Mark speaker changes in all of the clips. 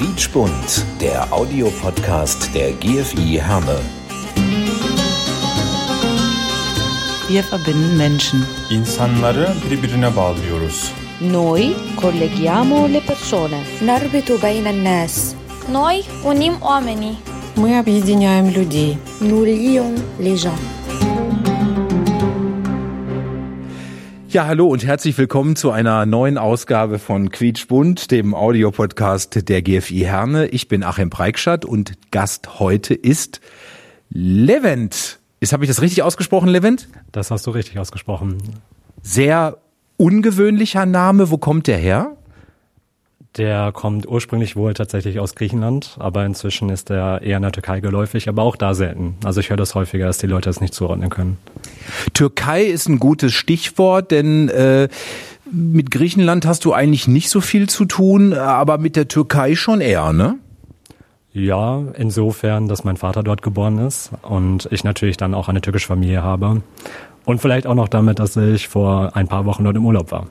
Speaker 1: Quietschbund, der Audiopodcast der GFI Herne.
Speaker 2: Wir verbinden Menschen.
Speaker 3: İnsanları birbirine bağlıyoruz.
Speaker 4: Noi colleghiamo le persone.
Speaker 5: نربط بين الناس
Speaker 6: Noi unim oamenii.
Speaker 7: Мы объединяем людей.
Speaker 5: Nous lions les gens.
Speaker 8: Ja, hallo und herzlich willkommen zu einer neuen Ausgabe von Quietschbund, dem Audiopodcast der GFI Herne. Ich bin Achim Preikschat und Gast heute ist Levent. Ist, habe ich das richtig ausgesprochen, Levent?
Speaker 9: Das hast du richtig ausgesprochen.
Speaker 8: Sehr ungewöhnlicher Name. Wo kommt der her?
Speaker 9: Der kommt ursprünglich wohl tatsächlich aus Griechenland, aber inzwischen ist er eher in der Türkei geläufig, aber auch da selten. Also ich höre das häufiger, dass die Leute es nicht zuordnen können.
Speaker 8: Türkei ist ein gutes Stichwort, denn äh, mit Griechenland hast du eigentlich nicht so viel zu tun, aber mit der Türkei schon eher, ne?
Speaker 9: Ja, insofern, dass mein Vater dort geboren ist und ich natürlich dann auch eine türkische Familie habe. Und vielleicht auch noch damit, dass ich vor ein paar Wochen dort im Urlaub war.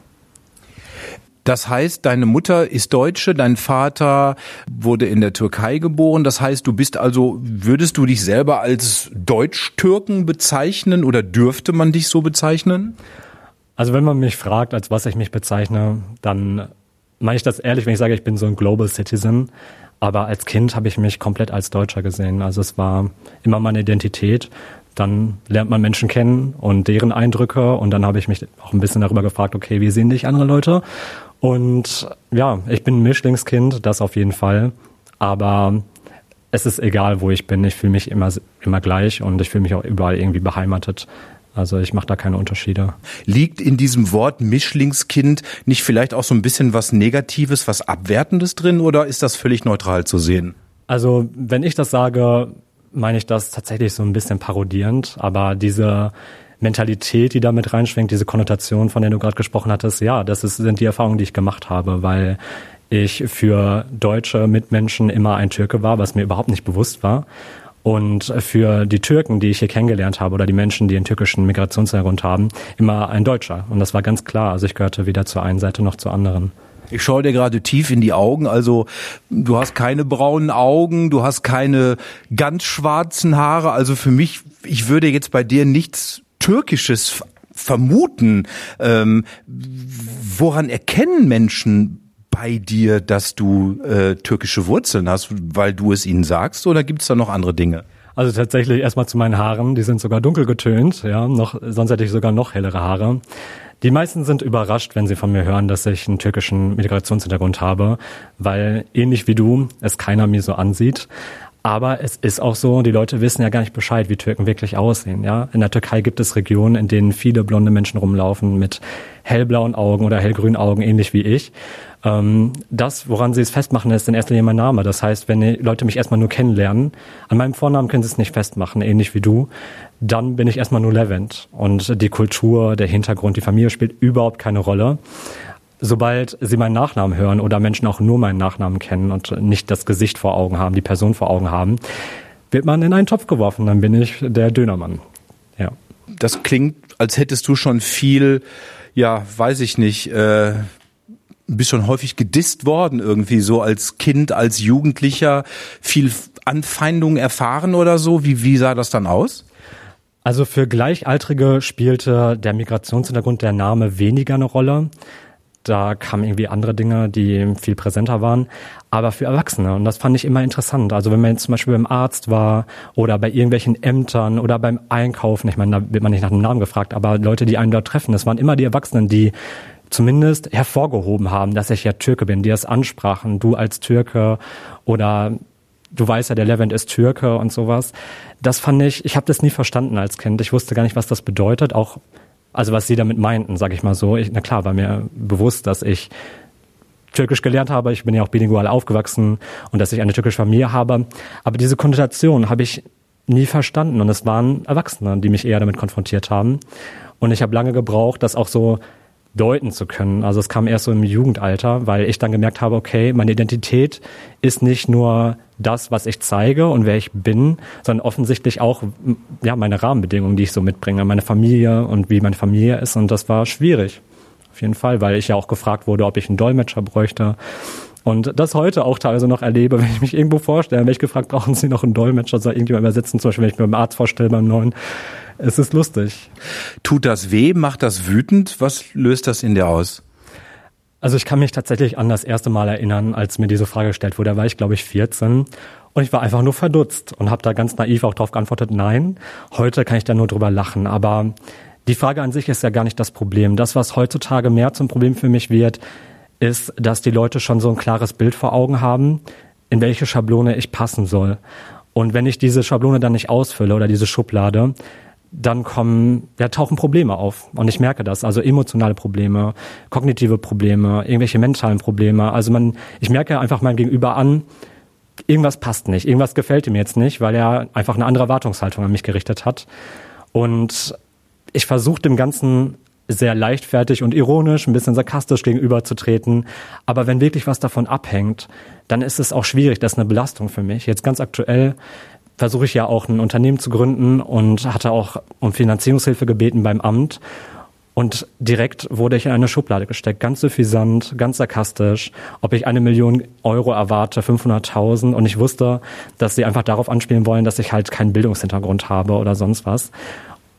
Speaker 8: Das heißt, deine Mutter ist Deutsche, dein Vater wurde in der Türkei geboren. Das heißt, du bist also, würdest du dich selber als Deutsch-Türken bezeichnen oder dürfte man dich so bezeichnen?
Speaker 9: Also wenn man mich fragt, als was ich mich bezeichne, dann meine ich das ehrlich, wenn ich sage, ich bin so ein Global Citizen. Aber als Kind habe ich mich komplett als Deutscher gesehen. Also es war immer meine Identität. Dann lernt man Menschen kennen und deren Eindrücke. Und dann habe ich mich auch ein bisschen darüber gefragt, okay, wie sehen dich andere Leute? Und ja, ich bin ein Mischlingskind, das auf jeden Fall. Aber es ist egal, wo ich bin. Ich fühle mich immer, immer gleich und ich fühle mich auch überall irgendwie beheimatet. Also ich mache da keine Unterschiede.
Speaker 8: Liegt in diesem Wort Mischlingskind nicht vielleicht auch so ein bisschen was Negatives, was Abwertendes drin oder ist das völlig neutral zu sehen?
Speaker 9: Also wenn ich das sage, meine ich das tatsächlich so ein bisschen parodierend, aber diese Mentalität, die da mit reinschwingt, diese Konnotation, von der du gerade gesprochen hattest, ja, das ist, sind die Erfahrungen, die ich gemacht habe, weil ich für deutsche Mitmenschen immer ein Türke war, was mir überhaupt nicht bewusst war. Und für die Türken, die ich hier kennengelernt habe, oder die Menschen, die einen türkischen Migrationshintergrund haben, immer ein Deutscher. Und das war ganz klar. Also ich gehörte weder zur einen Seite noch zur anderen.
Speaker 8: Ich schaue dir gerade tief in die Augen. Also du hast keine braunen Augen, du hast keine ganz schwarzen Haare. Also für mich, ich würde jetzt bei dir nichts Türkisches vermuten. Ähm, woran erkennen Menschen bei dir, dass du äh, türkische Wurzeln hast, weil du es ihnen sagst, oder gibt es da noch andere Dinge?
Speaker 9: Also tatsächlich erstmal zu meinen Haaren, die sind sogar dunkel getönt, ja, noch, sonst hätte ich sogar noch hellere Haare. Die meisten sind überrascht, wenn sie von mir hören, dass ich einen türkischen Migrationshintergrund habe, weil ähnlich wie du es keiner mir so ansieht. Aber es ist auch so, die Leute wissen ja gar nicht Bescheid, wie Türken wirklich aussehen. Ja, in der Türkei gibt es Regionen, in denen viele blonde Menschen rumlaufen mit hellblauen Augen oder hellgrünen Augen, ähnlich wie ich. Ähm, das, woran sie es festmachen, ist in erster Linie mein Name. Das heißt, wenn die Leute mich erstmal nur kennenlernen, an meinem Vornamen können sie es nicht festmachen, ähnlich wie du, dann bin ich erstmal nur Levent. Und die Kultur, der Hintergrund, die Familie spielt überhaupt keine Rolle sobald sie meinen Nachnamen hören oder Menschen auch nur meinen Nachnamen kennen und nicht das Gesicht vor Augen haben, die Person vor Augen haben, wird man in einen Topf geworfen. Dann bin ich der Dönermann. Ja.
Speaker 8: Das klingt, als hättest du schon viel, ja, weiß ich nicht, äh, bist schon häufig gedisst worden irgendwie so als Kind, als Jugendlicher, viel Anfeindungen erfahren oder so. Wie, wie sah das dann aus?
Speaker 9: Also für Gleichaltrige spielte der Migrationshintergrund der Name weniger eine Rolle da kamen irgendwie andere Dinge, die viel präsenter waren, aber für Erwachsene. Und das fand ich immer interessant. Also wenn man jetzt zum Beispiel beim Arzt war oder bei irgendwelchen Ämtern oder beim Einkaufen, ich meine, da wird man nicht nach dem Namen gefragt, aber Leute, die einen dort treffen, das waren immer die Erwachsenen, die zumindest hervorgehoben haben, dass ich ja Türke bin, die das ansprachen, du als Türke oder du weißt ja, der Levent ist Türke und sowas. Das fand ich, ich habe das nie verstanden als Kind. Ich wusste gar nicht, was das bedeutet, auch also was sie damit meinten, sage ich mal so. Ich, na klar, war mir bewusst, dass ich Türkisch gelernt habe. Ich bin ja auch bilingual aufgewachsen und dass ich eine türkische Familie habe. Aber diese Konnotation habe ich nie verstanden und es waren Erwachsene, die mich eher damit konfrontiert haben. Und ich habe lange gebraucht, das auch so deuten zu können. Also es kam erst so im Jugendalter, weil ich dann gemerkt habe, okay, meine Identität ist nicht nur das, was ich zeige und wer ich bin, sondern offensichtlich auch ja meine Rahmenbedingungen, die ich so mitbringe, meine Familie und wie meine Familie ist. Und das war schwierig, auf jeden Fall, weil ich ja auch gefragt wurde, ob ich einen Dolmetscher bräuchte. Und das heute auch teilweise noch erlebe, wenn ich mich irgendwo vorstelle, wenn ich gefragt, brauchen Sie noch einen Dolmetscher, soll irgendjemand übersetzen, zum Beispiel, wenn ich mir beim Arzt vorstelle, beim Neuen. Es ist lustig.
Speaker 8: Tut das weh? Macht das wütend? Was löst das in dir aus?
Speaker 9: Also ich kann mich tatsächlich an das erste Mal erinnern, als mir diese Frage gestellt wurde. Da war ich, glaube ich, 14 und ich war einfach nur verdutzt und habe da ganz naiv auch darauf geantwortet, nein. Heute kann ich da nur drüber lachen. Aber die Frage an sich ist ja gar nicht das Problem. Das, was heutzutage mehr zum Problem für mich wird, ist, dass die Leute schon so ein klares Bild vor Augen haben, in welche Schablone ich passen soll. Und wenn ich diese Schablone dann nicht ausfülle oder diese Schublade, dann kommen, ja, tauchen Probleme auf. Und ich merke das. Also emotionale Probleme, kognitive Probleme, irgendwelche mentalen Probleme. Also man, ich merke einfach mein Gegenüber an, irgendwas passt nicht, irgendwas gefällt ihm jetzt nicht, weil er einfach eine andere Erwartungshaltung an mich gerichtet hat. Und ich versuche dem Ganzen sehr leichtfertig und ironisch, ein bisschen sarkastisch gegenüberzutreten. Aber wenn wirklich was davon abhängt, dann ist es auch schwierig. Das ist eine Belastung für mich. Jetzt ganz aktuell versuche ich ja auch ein Unternehmen zu gründen und hatte auch um Finanzierungshilfe gebeten beim Amt. Und direkt wurde ich in eine Schublade gesteckt, ganz suffisant, ganz sarkastisch, ob ich eine Million Euro erwarte, 500.000. Und ich wusste, dass sie einfach darauf anspielen wollen, dass ich halt keinen Bildungshintergrund habe oder sonst was.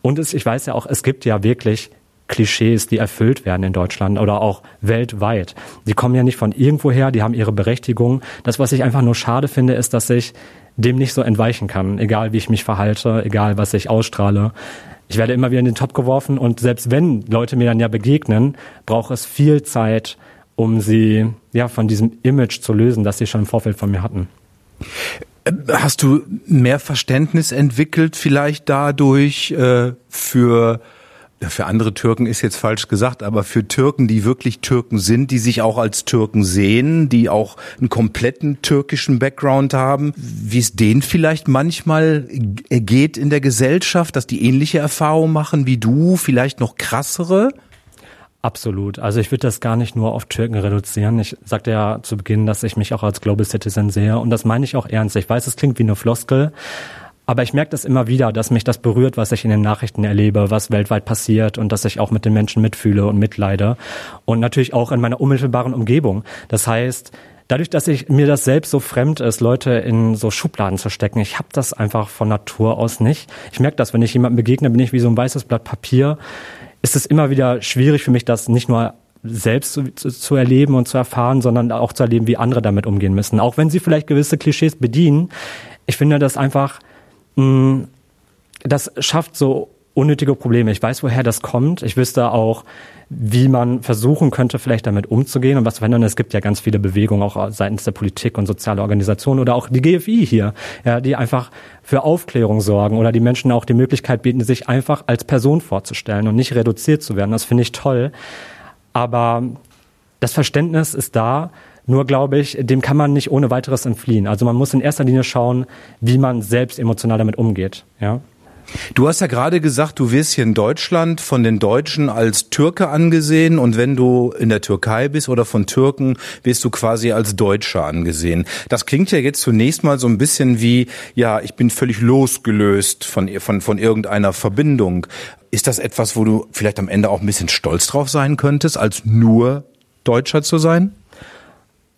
Speaker 9: Und es, ich weiß ja auch, es gibt ja wirklich Klischees, die erfüllt werden in Deutschland oder auch weltweit. Die kommen ja nicht von irgendwoher, die haben ihre Berechtigung. Das, was ich einfach nur schade finde, ist, dass ich dem nicht so entweichen kann, egal wie ich mich verhalte, egal was ich ausstrahle ich werde immer wieder in den Top geworfen und selbst wenn Leute mir dann ja begegnen, braucht es viel Zeit, um sie ja von diesem Image zu lösen, das sie schon im Vorfeld von mir hatten.
Speaker 8: Hast du mehr Verständnis entwickelt vielleicht dadurch äh, für für andere Türken ist jetzt falsch gesagt, aber für Türken, die wirklich Türken sind, die sich auch als Türken sehen, die auch einen kompletten türkischen Background haben, wie es denen vielleicht manchmal geht in der Gesellschaft, dass die ähnliche Erfahrungen machen wie du, vielleicht noch krassere?
Speaker 9: Absolut. Also ich würde das gar nicht nur auf Türken reduzieren. Ich sagte ja zu Beginn, dass ich mich auch als Global Citizen sehe und das meine ich auch ernst. Ich weiß, es klingt wie eine Floskel, aber ich merke das immer wieder, dass mich das berührt, was ich in den Nachrichten erlebe, was weltweit passiert und dass ich auch mit den Menschen mitfühle und mitleide. Und natürlich auch in meiner unmittelbaren Umgebung. Das heißt, dadurch, dass ich mir das selbst so fremd ist, Leute in so Schubladen zu stecken, ich habe das einfach von Natur aus nicht. Ich merke das, wenn ich jemandem begegne, bin ich wie so ein weißes Blatt Papier. Ist es immer wieder schwierig für mich, das nicht nur selbst zu, zu, zu, erleben und zu erfahren, sondern auch zu erleben, wie andere damit umgehen müssen. Auch wenn sie vielleicht gewisse Klischees bedienen. Ich finde das einfach das schafft so unnötige Probleme. Ich weiß, woher das kommt. Ich wüsste auch, wie man versuchen könnte, vielleicht damit umzugehen und was verändern. Es gibt ja ganz viele Bewegungen auch seitens der Politik und soziale Organisationen oder auch die GFI hier, ja, die einfach für Aufklärung sorgen oder die Menschen auch die Möglichkeit bieten, sich einfach als Person vorzustellen und nicht reduziert zu werden. Das finde ich toll. Aber das Verständnis ist da, nur glaube ich, dem kann man nicht ohne weiteres entfliehen. Also man muss in erster Linie schauen, wie man selbst emotional damit umgeht. Ja.
Speaker 8: Du hast ja gerade gesagt, du wirst hier in Deutschland von den Deutschen als Türke angesehen und wenn du in der Türkei bist oder von Türken, wirst du quasi als Deutscher angesehen. Das klingt ja jetzt zunächst mal so ein bisschen wie, ja, ich bin völlig losgelöst von, von, von irgendeiner Verbindung. Ist das etwas, wo du vielleicht am Ende auch ein bisschen stolz drauf sein könntest, als nur Deutscher zu sein?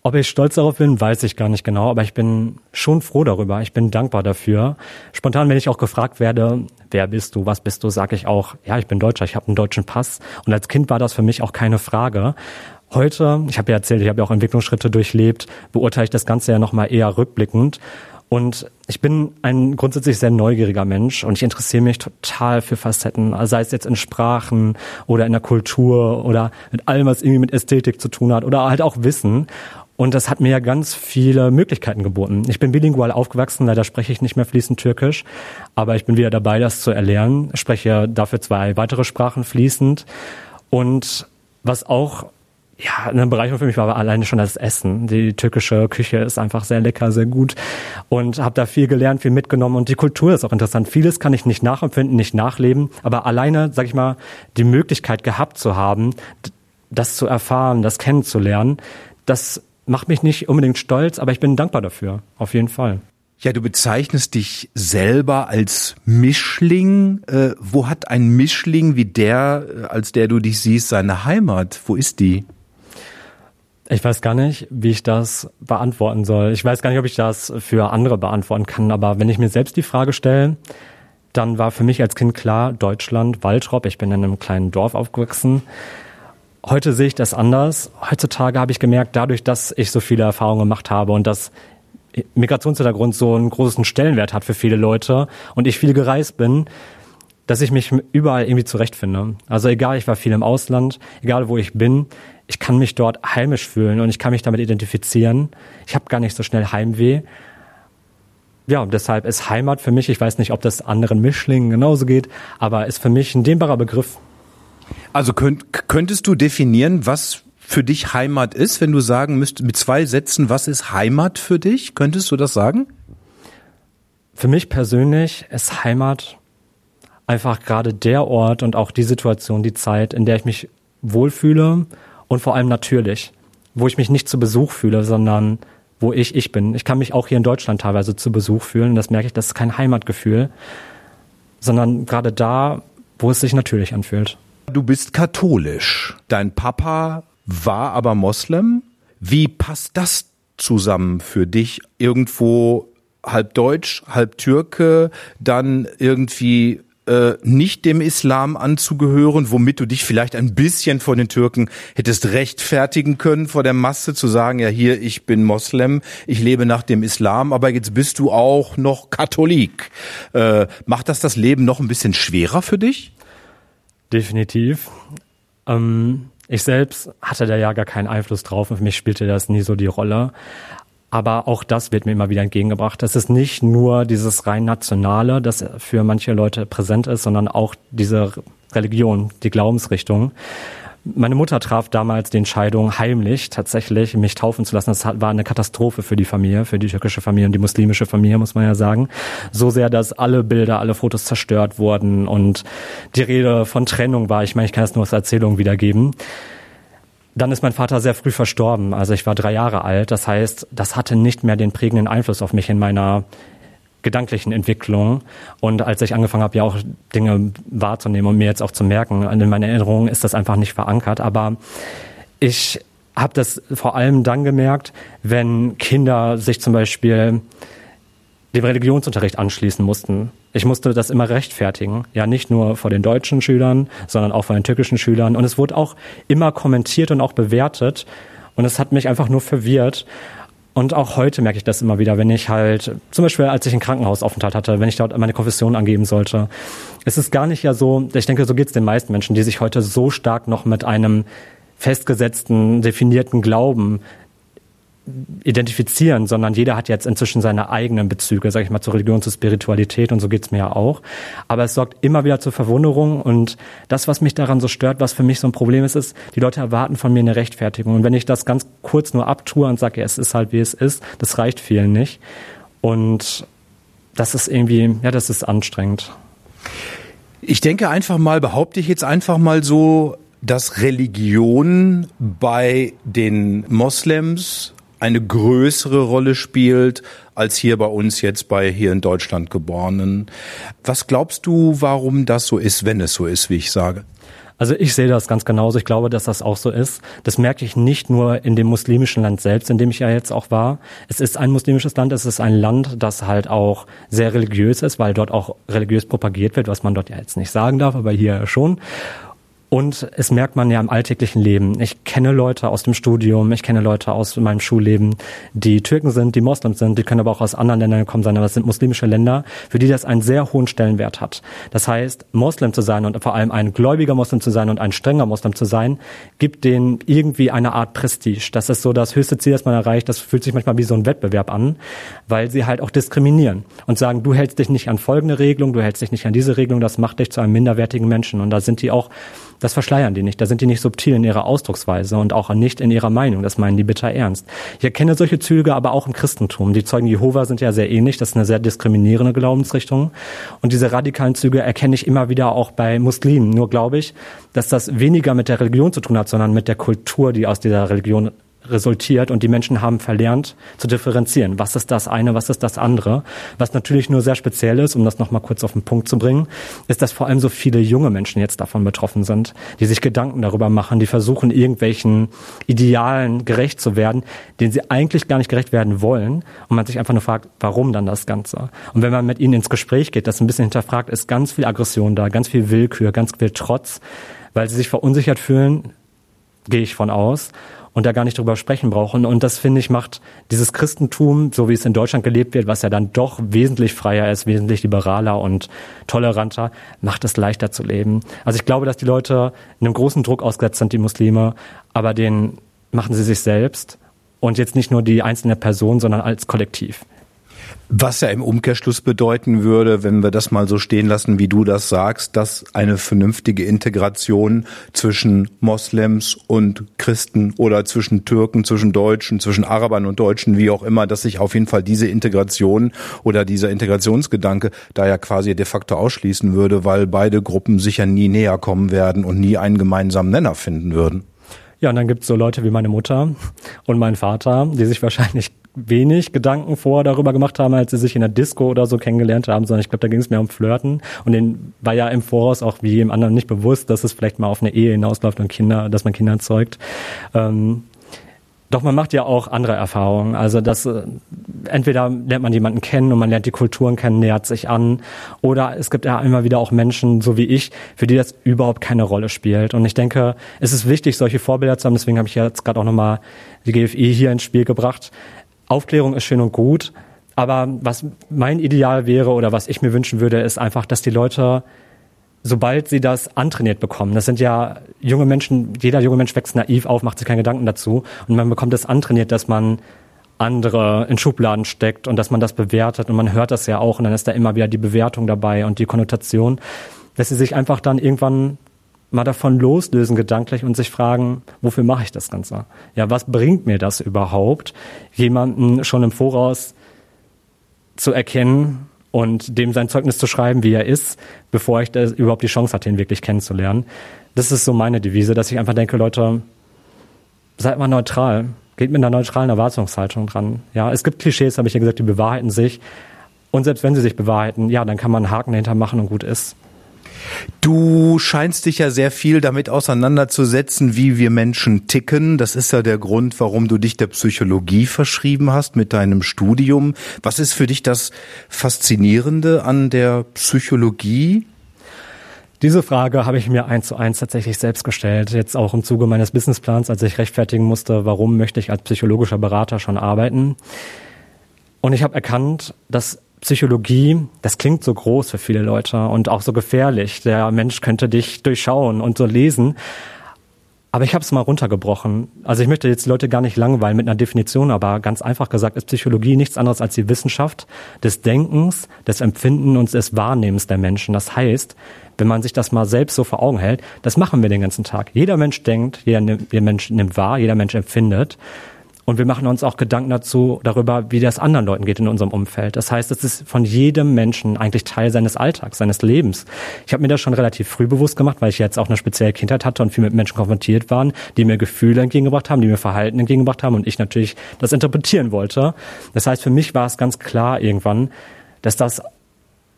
Speaker 9: Ob ich stolz darauf bin, weiß ich gar nicht genau, aber ich bin schon froh darüber. Ich bin dankbar dafür. Spontan, wenn ich auch gefragt werde, wer bist du, was bist du, sage ich auch, ja, ich bin Deutscher, ich habe einen deutschen Pass. Und als Kind war das für mich auch keine Frage. Heute, ich habe ja erzählt, ich habe ja auch Entwicklungsschritte durchlebt, beurteile ich das Ganze ja nochmal eher rückblickend. Und ich bin ein grundsätzlich sehr neugieriger Mensch und ich interessiere mich total für Facetten, sei es jetzt in Sprachen oder in der Kultur oder mit allem, was irgendwie mit Ästhetik zu tun hat oder halt auch Wissen. Und das hat mir ja ganz viele Möglichkeiten geboten. Ich bin bilingual aufgewachsen, leider spreche ich nicht mehr fließend Türkisch, aber ich bin wieder dabei, das zu erlernen. Ich spreche dafür zwei weitere Sprachen fließend. Und was auch ja, eine Bereicherung für mich war alleine schon das Essen. Die türkische Küche ist einfach sehr lecker, sehr gut und habe da viel gelernt, viel mitgenommen und die Kultur ist auch interessant. Vieles kann ich nicht nachempfinden, nicht nachleben, aber alleine, sag ich mal, die Möglichkeit gehabt zu haben, das zu erfahren, das kennenzulernen, das macht mich nicht unbedingt stolz, aber ich bin dankbar dafür, auf jeden Fall.
Speaker 8: Ja, du bezeichnest dich selber als Mischling. Äh, wo hat ein Mischling wie der, äh, als der du dich siehst, seine Heimat? Wo ist die?
Speaker 9: Ich weiß gar nicht, wie ich das beantworten soll. Ich weiß gar nicht, ob ich das für andere beantworten kann, aber wenn ich mir selbst die Frage stelle, dann war für mich als Kind klar, Deutschland, Waldrop, ich bin in einem kleinen Dorf aufgewachsen. Heute sehe ich das anders. Heutzutage habe ich gemerkt, dadurch, dass ich so viele Erfahrungen gemacht habe und dass Migrationshintergrund so einen großen Stellenwert hat für viele Leute und ich viel gereist bin, dass ich mich überall irgendwie zurechtfinde. Also egal, ich war viel im Ausland, egal wo ich bin, ich kann mich dort heimisch fühlen und ich kann mich damit identifizieren. Ich habe gar nicht so schnell Heimweh. Ja, deshalb ist Heimat für mich, ich weiß nicht, ob das anderen Mischlingen genauso geht, aber ist für mich ein dehnbarer Begriff.
Speaker 8: Also könnt, könntest du definieren, was für dich Heimat ist, wenn du sagen müsstest, mit zwei Sätzen, was ist Heimat für dich? Könntest du das sagen?
Speaker 9: Für mich persönlich ist Heimat einfach gerade der Ort und auch die Situation, die Zeit, in der ich mich wohlfühle und vor allem natürlich, wo ich mich nicht zu Besuch fühle, sondern wo ich ich bin. Ich kann mich auch hier in Deutschland teilweise zu Besuch fühlen. Das merke ich, das ist kein Heimatgefühl, sondern gerade da, wo es sich natürlich anfühlt.
Speaker 8: Du bist katholisch. Dein Papa war aber Moslem. Wie passt das zusammen für dich? Irgendwo halb Deutsch, halb Türke, dann irgendwie äh, nicht dem Islam anzugehören, womit du dich vielleicht ein bisschen vor den Türken hättest rechtfertigen können vor der Masse zu sagen, ja hier, ich bin Moslem, ich lebe nach dem Islam, aber jetzt bist du auch noch Katholik. Äh, macht das das Leben noch ein bisschen schwerer für dich?
Speaker 9: Definitiv. Ähm, ich selbst hatte da ja gar keinen Einfluss drauf und für mich spielte das nie so die Rolle. Aber auch das wird mir immer wieder entgegengebracht. Das ist nicht nur dieses rein nationale, das für manche Leute präsent ist, sondern auch diese Religion, die Glaubensrichtung. Meine Mutter traf damals die Entscheidung, heimlich tatsächlich mich taufen zu lassen. Das war eine Katastrophe für die Familie, für die türkische Familie und die muslimische Familie, muss man ja sagen. So sehr, dass alle Bilder, alle Fotos zerstört wurden und die Rede von Trennung war. Ich meine, ich kann es nur als Erzählung wiedergeben. Dann ist mein Vater sehr früh verstorben. Also ich war drei Jahre alt. Das heißt, das hatte nicht mehr den prägenden Einfluss auf mich in meiner gedanklichen Entwicklung. Und als ich angefangen habe, ja auch Dinge wahrzunehmen und mir jetzt auch zu merken, in meiner Erinnerung ist das einfach nicht verankert. Aber ich habe das vor allem dann gemerkt, wenn Kinder sich zum Beispiel dem Religionsunterricht anschließen mussten. Ich musste das immer rechtfertigen. Ja, nicht nur vor den deutschen Schülern, sondern auch vor den türkischen Schülern. Und es wurde auch immer kommentiert und auch bewertet. Und es hat mich einfach nur verwirrt. Und auch heute merke ich das immer wieder, wenn ich halt, zum Beispiel als ich einen Krankenhausaufenthalt hatte, wenn ich dort meine Konfession angeben sollte. Es ist gar nicht ja so, ich denke, so geht es den meisten Menschen, die sich heute so stark noch mit einem festgesetzten, definierten Glauben identifizieren, sondern jeder hat jetzt inzwischen seine eigenen Bezüge, sage ich mal, zur Religion, zur Spiritualität und so geht's mir ja auch. Aber es sorgt immer wieder zur Verwunderung und das, was mich daran so stört, was für mich so ein Problem ist, ist, die Leute erwarten von mir eine Rechtfertigung. Und wenn ich das ganz kurz nur abtue und sage, ja, es ist halt wie es ist, das reicht vielen nicht. Und das ist irgendwie, ja, das ist anstrengend.
Speaker 8: Ich denke einfach mal, behaupte ich jetzt einfach mal so, dass Religion bei den Moslems eine größere Rolle spielt als hier bei uns jetzt bei hier in Deutschland geborenen. Was glaubst du, warum das so ist, wenn es so ist, wie ich sage?
Speaker 9: Also ich sehe das ganz genauso. Ich glaube, dass das auch so ist. Das merke ich nicht nur in dem muslimischen Land selbst, in dem ich ja jetzt auch war. Es ist ein muslimisches Land. Es ist ein Land, das halt auch sehr religiös ist, weil dort auch religiös propagiert wird, was man dort ja jetzt nicht sagen darf, aber hier schon. Und es merkt man ja im alltäglichen Leben. Ich kenne Leute aus dem Studium, ich kenne Leute aus meinem Schulleben, die Türken sind, die Moslems sind, die können aber auch aus anderen Ländern gekommen sein, aber es sind muslimische Länder, für die das einen sehr hohen Stellenwert hat. Das heißt, Moslem zu sein und vor allem ein gläubiger Moslem zu sein und ein strenger Moslem zu sein, gibt denen irgendwie eine Art Prestige. Das ist so das höchste Ziel, das man erreicht. Das fühlt sich manchmal wie so ein Wettbewerb an, weil sie halt auch diskriminieren und sagen, du hältst dich nicht an folgende Regelung, du hältst dich nicht an diese Regelung, das macht dich zu einem minderwertigen Menschen. Und da sind die auch das verschleiern die nicht. Da sind die nicht subtil in ihrer Ausdrucksweise und auch nicht in ihrer Meinung. Das meinen die bitter ernst. Ich erkenne solche Züge aber auch im Christentum. Die Zeugen Jehova sind ja sehr ähnlich. Das ist eine sehr diskriminierende Glaubensrichtung. Und diese radikalen Züge erkenne ich immer wieder auch bei Muslimen. Nur glaube ich, dass das weniger mit der Religion zu tun hat, sondern mit der Kultur, die aus dieser Religion resultiert und die Menschen haben verlernt zu differenzieren. Was ist das eine, was ist das andere? Was natürlich nur sehr speziell ist, um das nochmal kurz auf den Punkt zu bringen, ist, dass vor allem so viele junge Menschen jetzt davon betroffen sind, die sich Gedanken darüber machen, die versuchen, irgendwelchen Idealen gerecht zu werden, denen sie eigentlich gar nicht gerecht werden wollen und man sich einfach nur fragt, warum dann das Ganze? Und wenn man mit ihnen ins Gespräch geht, das ein bisschen hinterfragt, ist ganz viel Aggression da, ganz viel Willkür, ganz viel Trotz, weil sie sich verunsichert fühlen, gehe ich von aus und da gar nicht drüber sprechen brauchen. Und das, finde ich, macht dieses Christentum, so wie es in Deutschland gelebt wird, was ja dann doch wesentlich freier ist, wesentlich liberaler und toleranter, macht es leichter zu leben. Also ich glaube, dass die Leute einem großen Druck ausgesetzt sind, die Muslime, aber den machen sie sich selbst und jetzt nicht nur die einzelne Person, sondern als Kollektiv.
Speaker 8: Was ja im Umkehrschluss bedeuten würde, wenn wir das mal so stehen lassen, wie du das sagst, dass eine vernünftige Integration zwischen Moslems und Christen oder zwischen Türken, zwischen Deutschen, zwischen Arabern und Deutschen, wie auch immer, dass sich auf jeden Fall diese Integration oder dieser Integrationsgedanke da ja quasi de facto ausschließen würde, weil beide Gruppen sicher nie näher kommen werden und nie einen gemeinsamen Nenner finden würden.
Speaker 9: Ja, und dann gibt's so Leute wie meine Mutter und mein Vater, die sich wahrscheinlich wenig Gedanken vor darüber gemacht haben, als sie sich in der Disco oder so kennengelernt haben, sondern ich glaube, da ging es mehr um Flirten. Und denen war ja im Voraus auch wie jedem anderen nicht bewusst, dass es vielleicht mal auf eine Ehe hinausläuft und Kinder, dass man Kinder zeugt. Ähm, doch man macht ja auch andere Erfahrungen. Also das äh, entweder lernt man jemanden kennen und man lernt die Kulturen kennen, nähert sich an, oder es gibt ja immer wieder auch Menschen, so wie ich, für die das überhaupt keine Rolle spielt. Und ich denke, es ist wichtig, solche Vorbilder zu haben. Deswegen habe ich jetzt gerade auch nochmal die GFE hier ins Spiel gebracht. Aufklärung ist schön und gut, aber was mein Ideal wäre oder was ich mir wünschen würde, ist einfach, dass die Leute, sobald sie das antrainiert bekommen, das sind ja junge Menschen, jeder junge Mensch wächst naiv auf, macht sich keine Gedanken dazu und man bekommt das antrainiert, dass man andere in Schubladen steckt und dass man das bewertet und man hört das ja auch und dann ist da immer wieder die Bewertung dabei und die Konnotation, dass sie sich einfach dann irgendwann mal davon loslösen gedanklich und sich fragen, wofür mache ich das Ganze? Ja, was bringt mir das überhaupt, jemanden schon im Voraus zu erkennen und dem sein Zeugnis zu schreiben, wie er ist, bevor ich überhaupt die Chance hatte, ihn wirklich kennenzulernen. Das ist so meine Devise, dass ich einfach denke, Leute, seid mal neutral. Geht mit einer neutralen Erwartungshaltung dran. Ja, es gibt Klischees, habe ich ja gesagt, die bewahrheiten sich. Und selbst wenn sie sich bewahrheiten, ja, dann kann man einen Haken dahinter machen und gut ist.
Speaker 8: Du scheinst dich ja sehr viel damit auseinanderzusetzen, wie wir Menschen ticken. Das ist ja der Grund, warum du dich der Psychologie verschrieben hast mit deinem Studium. Was ist für dich das Faszinierende an der Psychologie?
Speaker 9: Diese Frage habe ich mir eins zu eins tatsächlich selbst gestellt, jetzt auch im Zuge meines Businessplans, als ich rechtfertigen musste, warum möchte ich als psychologischer Berater schon arbeiten. Und ich habe erkannt, dass Psychologie, das klingt so groß für viele Leute und auch so gefährlich. Der Mensch könnte dich durchschauen und so lesen. Aber ich habe es mal runtergebrochen. Also ich möchte jetzt Leute gar nicht langweilen mit einer Definition, aber ganz einfach gesagt ist Psychologie nichts anderes als die Wissenschaft des Denkens, des Empfindens und des Wahrnehmens der Menschen. Das heißt, wenn man sich das mal selbst so vor Augen hält, das machen wir den ganzen Tag. Jeder Mensch denkt, jeder, jeder Mensch nimmt wahr, jeder Mensch empfindet. Und wir machen uns auch Gedanken dazu, darüber, wie das anderen Leuten geht in unserem Umfeld. Das heißt, es ist von jedem Menschen eigentlich Teil seines Alltags, seines Lebens. Ich habe mir das schon relativ früh bewusst gemacht, weil ich jetzt auch eine spezielle Kindheit hatte und viel mit Menschen konfrontiert waren, die mir Gefühle entgegengebracht haben, die mir Verhalten entgegengebracht haben und ich natürlich das interpretieren wollte. Das heißt, für mich war es ganz klar irgendwann, dass das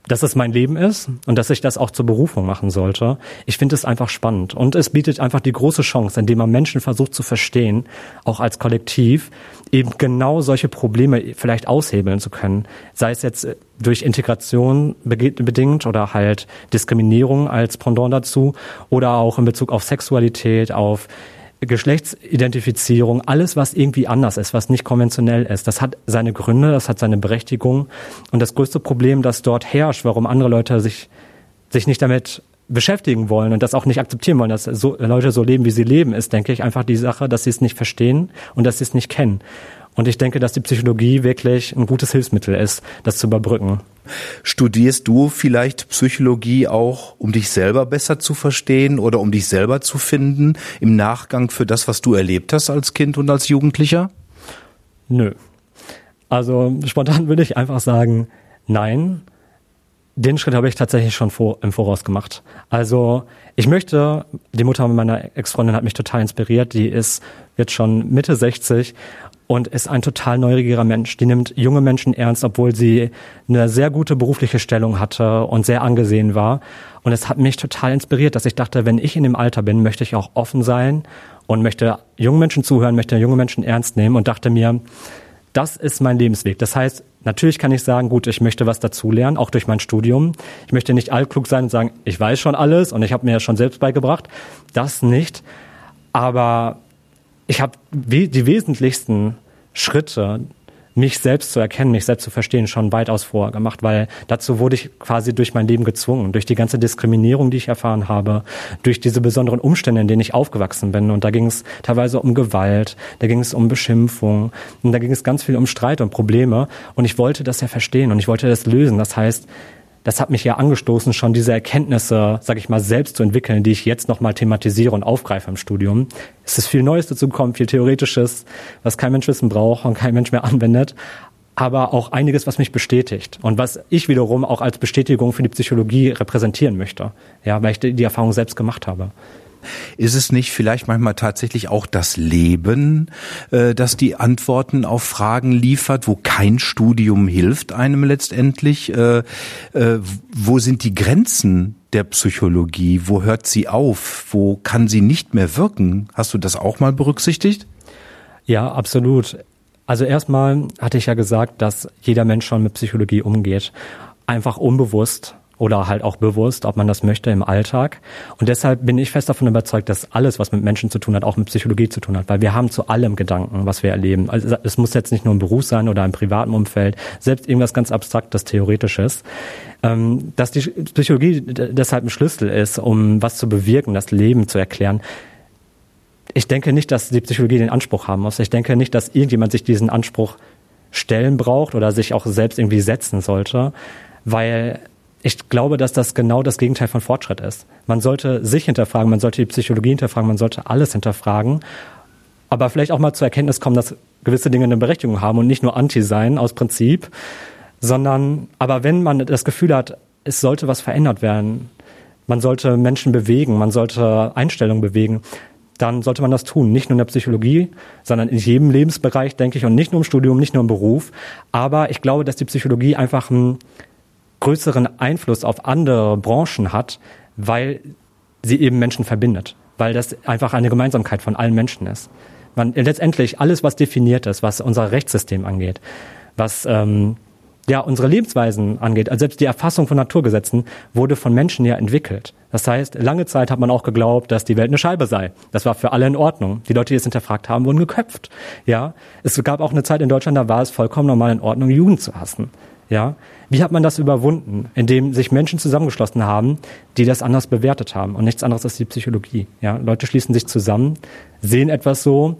Speaker 9: dass es mein Leben ist und dass ich das auch zur Berufung machen sollte. Ich finde es einfach spannend und es bietet einfach die große Chance, indem man Menschen versucht zu verstehen, auch als Kollektiv, eben genau solche Probleme vielleicht aushebeln zu können. Sei es jetzt durch Integration bedingt oder halt Diskriminierung als Pendant dazu oder auch in Bezug auf Sexualität, auf Geschlechtsidentifizierung, alles, was irgendwie anders ist, was nicht konventionell ist, das hat seine Gründe, das hat seine Berechtigung. Und das größte Problem, das dort herrscht, warum andere Leute sich, sich nicht damit beschäftigen wollen und das auch nicht akzeptieren wollen, dass so, Leute so leben, wie sie leben, ist, denke ich, einfach die Sache, dass sie es nicht verstehen und dass sie es nicht kennen. Und ich denke, dass die Psychologie wirklich ein gutes Hilfsmittel ist, das zu überbrücken.
Speaker 8: Studierst du vielleicht Psychologie auch, um dich selber besser zu verstehen oder um dich selber zu finden im Nachgang für das, was du erlebt hast als Kind und als Jugendlicher?
Speaker 9: Nö. Also spontan würde ich einfach sagen, nein. Den Schritt habe ich tatsächlich schon vor, im Voraus gemacht. Also ich möchte, die Mutter meiner Ex-Freundin hat mich total inspiriert, die ist jetzt schon Mitte 60 und ist ein total neugieriger Mensch. Die nimmt junge Menschen ernst, obwohl sie eine sehr gute berufliche Stellung hatte und sehr angesehen war. Und es hat mich total inspiriert, dass ich dachte, wenn ich in dem Alter bin, möchte ich auch offen sein und möchte jungen Menschen zuhören, möchte junge Menschen ernst nehmen und dachte mir, das ist mein Lebensweg. Das heißt, natürlich kann ich sagen, gut, ich möchte was dazulernen, auch durch mein Studium. Ich möchte nicht altklug sein und sagen, ich weiß schon alles und ich habe mir ja schon selbst beigebracht. Das nicht. Aber ich habe die wesentlichsten Schritte, mich selbst zu erkennen, mich selbst zu verstehen, schon weitaus vorher gemacht, weil dazu wurde ich quasi durch mein Leben gezwungen, durch die ganze Diskriminierung, die ich erfahren habe, durch diese besonderen Umstände, in denen ich aufgewachsen bin. Und da ging es teilweise um Gewalt, da ging es um Beschimpfung und da ging es ganz viel um Streit und Probleme. Und ich wollte das ja verstehen und ich wollte das lösen. Das heißt, das hat mich ja angestoßen, schon diese Erkenntnisse, sage ich mal, selbst zu entwickeln, die ich jetzt nochmal thematisiere und aufgreife im Studium. Es ist viel Neues dazu gekommen, viel Theoretisches, was kein Mensch wissen braucht und kein Mensch mehr anwendet aber auch einiges, was mich bestätigt und was ich wiederum auch als Bestätigung für die Psychologie repräsentieren möchte, ja, weil ich die Erfahrung selbst gemacht habe.
Speaker 8: Ist es nicht vielleicht manchmal tatsächlich auch das Leben, äh, das die Antworten auf Fragen liefert, wo kein Studium hilft einem letztendlich? Äh, äh, wo sind die Grenzen der Psychologie? Wo hört sie auf? Wo kann sie nicht mehr wirken? Hast du das auch mal berücksichtigt?
Speaker 9: Ja, absolut. Also erstmal hatte ich ja gesagt, dass jeder Mensch schon mit Psychologie umgeht. Einfach unbewusst oder halt auch bewusst, ob man das möchte im Alltag. Und deshalb bin ich fest davon überzeugt, dass alles, was mit Menschen zu tun hat, auch mit Psychologie zu tun hat, weil wir haben zu allem Gedanken, was wir erleben. Also es muss jetzt nicht nur im Beruf sein oder im privaten Umfeld, selbst irgendwas ganz Abstraktes, Theoretisches. Ähm, dass die Psychologie deshalb ein Schlüssel ist, um was zu bewirken, das Leben zu erklären. Ich denke nicht, dass die Psychologie den Anspruch haben muss. Ich denke nicht, dass irgendjemand sich diesen Anspruch stellen braucht oder sich auch selbst irgendwie setzen sollte, weil ich glaube, dass das genau das Gegenteil von Fortschritt ist. Man sollte sich hinterfragen, man sollte die Psychologie hinterfragen, man sollte alles hinterfragen, aber vielleicht auch mal zur Erkenntnis kommen, dass gewisse Dinge eine Berechtigung haben und nicht nur anti sein aus Prinzip, sondern aber wenn man das Gefühl hat, es sollte was verändert werden, man sollte Menschen bewegen, man sollte Einstellungen bewegen, dann sollte man das tun. Nicht nur in der Psychologie, sondern in jedem Lebensbereich, denke ich, und nicht nur im Studium, nicht nur im Beruf. Aber ich glaube, dass die Psychologie einfach ein größeren Einfluss auf andere Branchen hat, weil sie eben Menschen verbindet, weil das einfach eine Gemeinsamkeit von allen Menschen ist. Man, letztendlich alles, was definiert ist, was unser Rechtssystem angeht, was ähm, ja unsere Lebensweisen angeht, also selbst die Erfassung von Naturgesetzen wurde von Menschen ja entwickelt. Das heißt, lange Zeit hat man auch geglaubt, dass die Welt eine Scheibe sei. Das war für alle in Ordnung. Die Leute, die es hinterfragt haben, wurden geköpft. Ja, es gab auch eine Zeit in Deutschland, da war es vollkommen normal in Ordnung, Jugend zu hassen. Ja, wie hat man das überwunden? Indem sich Menschen zusammengeschlossen haben, die das anders bewertet haben und nichts anderes als die Psychologie. Ja, Leute schließen sich zusammen, sehen etwas so,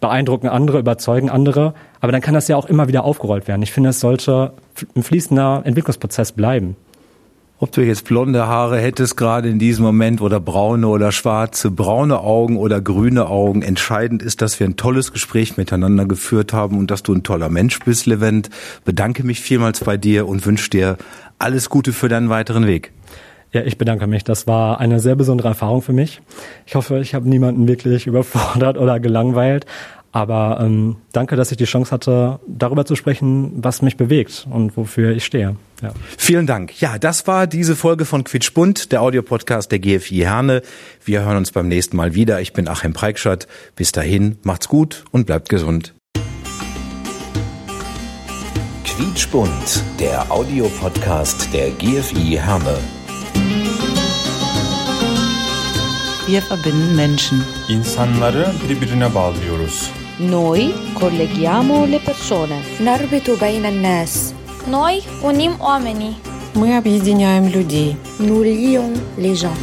Speaker 9: beeindrucken andere, überzeugen andere, aber dann kann das ja auch immer wieder aufgerollt werden. Ich finde, es sollte ein fließender Entwicklungsprozess bleiben.
Speaker 8: Ob du jetzt blonde Haare hättest gerade in diesem Moment oder braune oder schwarze, braune Augen oder grüne Augen. Entscheidend ist, dass wir ein tolles Gespräch miteinander geführt haben und dass du ein toller Mensch bist, Levent. Bedanke mich vielmals bei dir und wünsche dir alles Gute für deinen weiteren Weg.
Speaker 9: Ja, ich bedanke mich. Das war eine sehr besondere Erfahrung für mich. Ich hoffe, ich habe niemanden wirklich überfordert oder gelangweilt. Aber ähm, danke, dass ich die Chance hatte, darüber zu sprechen, was mich bewegt und wofür ich stehe. Ja.
Speaker 8: Vielen Dank. Ja, das war diese Folge von Quitschbunt, der Audiopodcast der GFI Herne. Wir hören uns beim nächsten Mal wieder. Ich bin Achim Preikschat. Bis dahin, macht's gut und bleibt gesund.
Speaker 1: Quietschbunt, der Audiopodcast der GFI Herne.
Speaker 2: Wir verbinden Menschen.
Speaker 3: İnsanları birbirine bağlıyoruz.
Speaker 4: Noi colleghiamo le persone.
Speaker 5: نربط بين الناس
Speaker 6: Noi unim oamenii.
Speaker 7: Мы объединяем людей.
Speaker 5: Nous lions les gens.